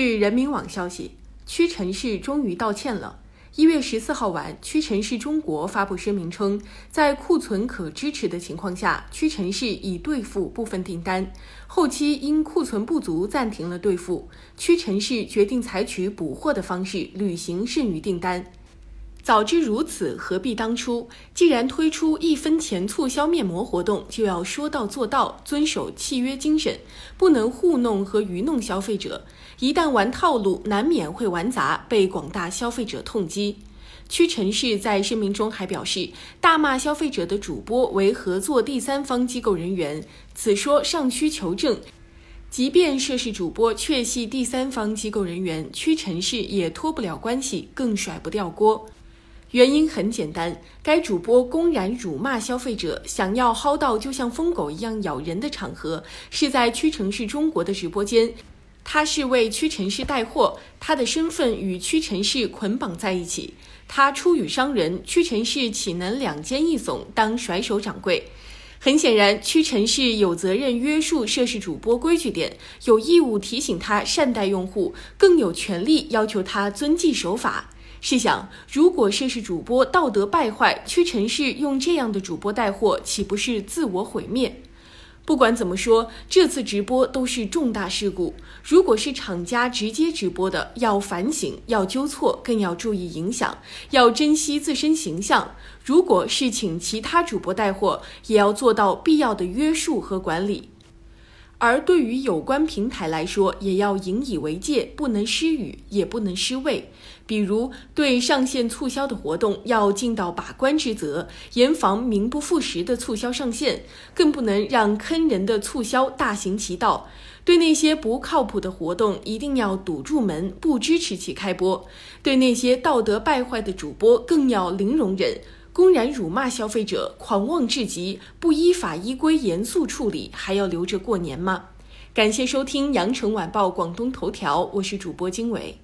据人民网消息，屈臣氏终于道歉了。一月十四号晚，屈臣氏中国发布声明称，在库存可支持的情况下，屈臣氏已兑付部分订单，后期因库存不足暂停了兑付。屈臣氏决定采取补货的方式履行剩余订单。早知如此，何必当初？既然推出一分钱促销面膜活动，就要说到做到，遵守契约精神，不能糊弄和愚弄消费者。一旦玩套路，难免会玩砸，被广大消费者痛击。屈臣氏在声明中还表示，大骂消费者的主播为合作第三方机构人员，此说尚需求证。即便涉事主播确系第三方机构人员，屈臣氏也脱不了关系，更甩不掉锅。原因很简单，该主播公然辱骂消费者，想要薅到就像疯狗一样咬人的场合，是在屈臣氏中国的直播间。他是为屈臣氏带货，他的身份与屈臣氏捆绑在一起。他出语伤人，屈臣氏岂能两肩一耸当甩手掌柜？很显然，屈臣氏有责任约束涉事主播规矩点，有义务提醒他善待用户，更有权利要求他遵纪守法。试想，如果涉事主播道德败坏，屈臣氏用这样的主播带货，岂不是自我毁灭？不管怎么说，这次直播都是重大事故。如果是厂家直接直播的，要反省，要纠错，更要注意影响，要珍惜自身形象。如果是请其他主播带货，也要做到必要的约束和管理。而对于有关平台来说，也要引以为戒，不能失语，也不能失位。比如，对上线促销的活动要尽到把关之责，严防名不副实的促销上线，更不能让坑人的促销大行其道。对那些不靠谱的活动，一定要堵住门，不支持其开播。对那些道德败坏的主播，更要零容忍。公然辱骂消费者，狂妄至极，不依法依规严肃处理，还要留着过年吗？感谢收听羊城晚报广东头条，我是主播经纬。